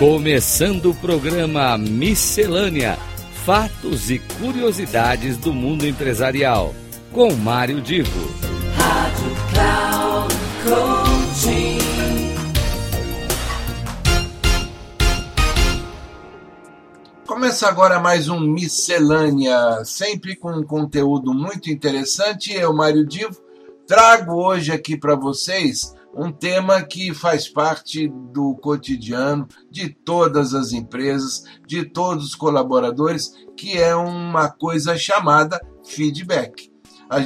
Começando o programa Miscelânea: Fatos e Curiosidades do Mundo Empresarial, com Mário Divo. Rádio Cloud Coaching. Começa agora mais um Miscelânea, sempre com um conteúdo muito interessante. Eu, Mário Divo, trago hoje aqui para vocês um tema que faz parte do cotidiano de todas as empresas, de todos os colaboradores, que é uma coisa chamada feedback.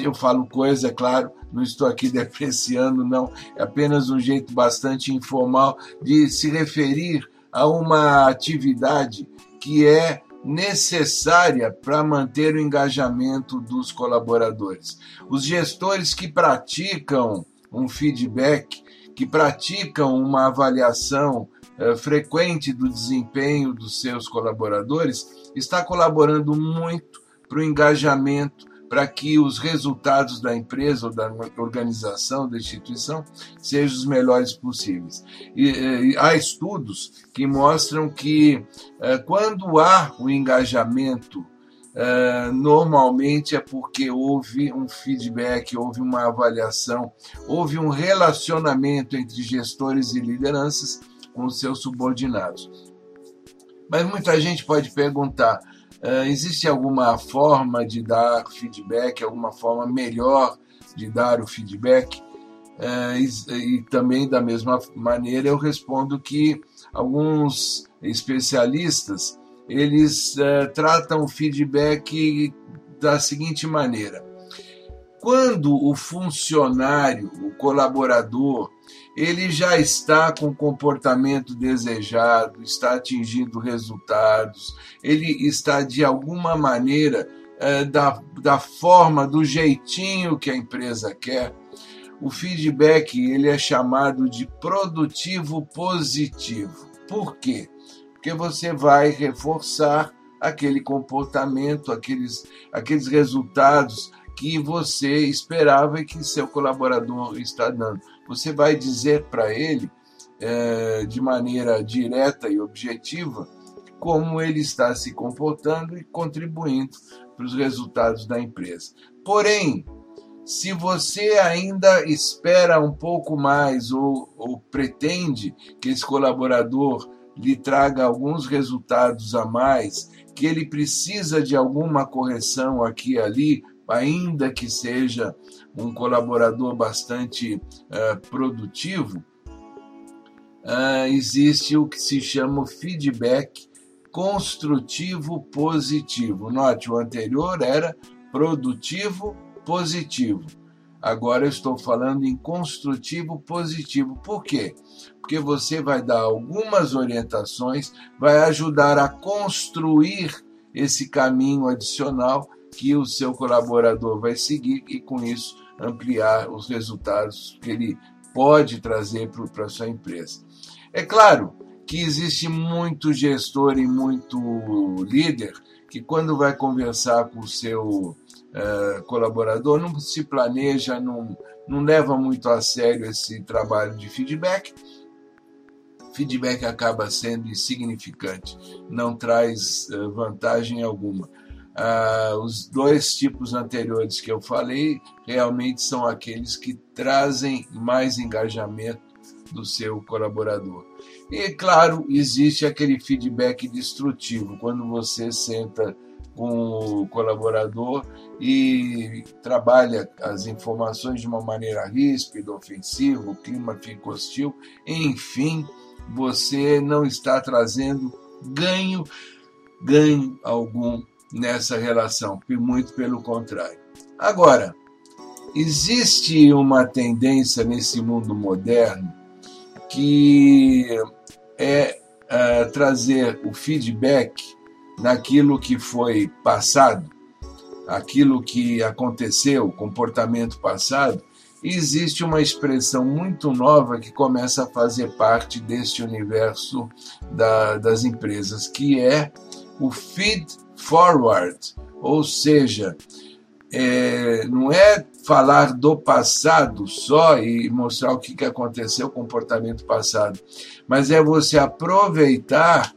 Eu falo coisa, é claro, não estou aqui depreciando, não, é apenas um jeito bastante informal de se referir a uma atividade que é necessária para manter o engajamento dos colaboradores. Os gestores que praticam um feedback, que praticam uma avaliação uh, frequente do desempenho dos seus colaboradores, está colaborando muito para o engajamento, para que os resultados da empresa ou da organização, da instituição, sejam os melhores possíveis. E, e há estudos que mostram que uh, quando há o engajamento Uh, normalmente é porque houve um feedback, houve uma avaliação, houve um relacionamento entre gestores e lideranças com seus subordinados. Mas muita gente pode perguntar: uh, existe alguma forma de dar feedback, alguma forma melhor de dar o feedback? Uh, e, e também, da mesma maneira, eu respondo que alguns especialistas eles uh, tratam o feedback da seguinte maneira: quando o funcionário, o colaborador, ele já está com o comportamento desejado, está atingindo resultados, ele está de alguma maneira uh, da, da forma, do jeitinho que a empresa quer. O feedback ele é chamado de produtivo positivo. Por quê? Porque você vai reforçar aquele comportamento, aqueles, aqueles resultados que você esperava e que seu colaborador está dando. Você vai dizer para ele, é, de maneira direta e objetiva, como ele está se comportando e contribuindo para os resultados da empresa. Porém, se você ainda espera um pouco mais ou, ou pretende que esse colaborador lhe traga alguns resultados a mais, que ele precisa de alguma correção aqui e ali, ainda que seja um colaborador bastante uh, produtivo, uh, existe o que se chama feedback construtivo positivo. Note, o anterior era produtivo positivo. Agora eu estou falando em construtivo positivo. Por quê? Porque você vai dar algumas orientações, vai ajudar a construir esse caminho adicional que o seu colaborador vai seguir e com isso ampliar os resultados que ele pode trazer para a sua empresa. É claro que existe muito gestor e muito líder que quando vai conversar com o seu uh, colaborador, não se planeja, não, não leva muito a sério esse trabalho de feedback. Feedback acaba sendo insignificante, não traz uh, vantagem alguma. Uh, os dois tipos anteriores que eu falei realmente são aqueles que trazem mais engajamento do seu colaborador. E claro, existe aquele feedback destrutivo, quando você senta com o colaborador e trabalha as informações de uma maneira ríspida, ofensiva, o clima fica hostil, enfim, você não está trazendo ganho, ganho algum nessa relação, muito pelo contrário. Agora, existe uma tendência nesse mundo moderno que é uh, trazer o feedback naquilo que foi passado, aquilo que aconteceu, comportamento passado, existe uma expressão muito nova que começa a fazer parte deste universo da, das empresas, que é o feed forward, ou seja, é, não é falar do passado só e mostrar o que aconteceu, o comportamento passado, mas é você aproveitar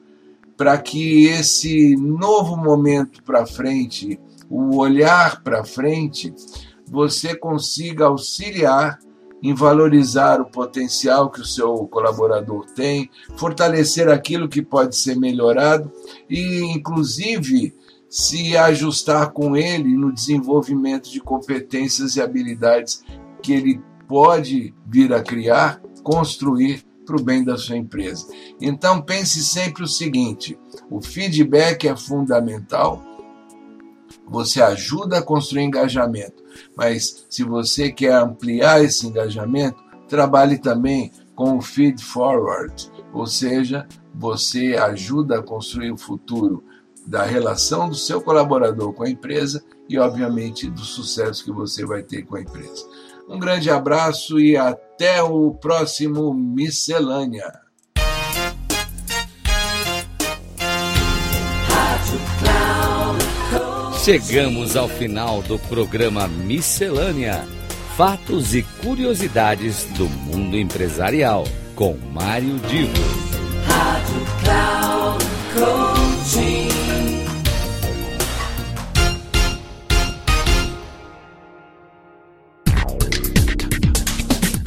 para que esse novo momento para frente, o olhar para frente, você consiga auxiliar em valorizar o potencial que o seu colaborador tem, fortalecer aquilo que pode ser melhorado e, inclusive, se ajustar com ele no desenvolvimento de competências e habilidades que ele pode vir a criar, construir para o bem da sua empresa. Então pense sempre o seguinte: o feedback é fundamental, você ajuda a construir engajamento, mas se você quer ampliar esse engajamento, trabalhe também com o feed forward, ou seja, você ajuda a construir o futuro da relação do seu colaborador com a empresa e, obviamente, do sucesso que você vai ter com a empresa. Um grande abraço e até o próximo Miscelânea. Chegamos ao final do programa Miscelânea: Fatos e Curiosidades do Mundo Empresarial, com Mário Divo. Rádio Cloud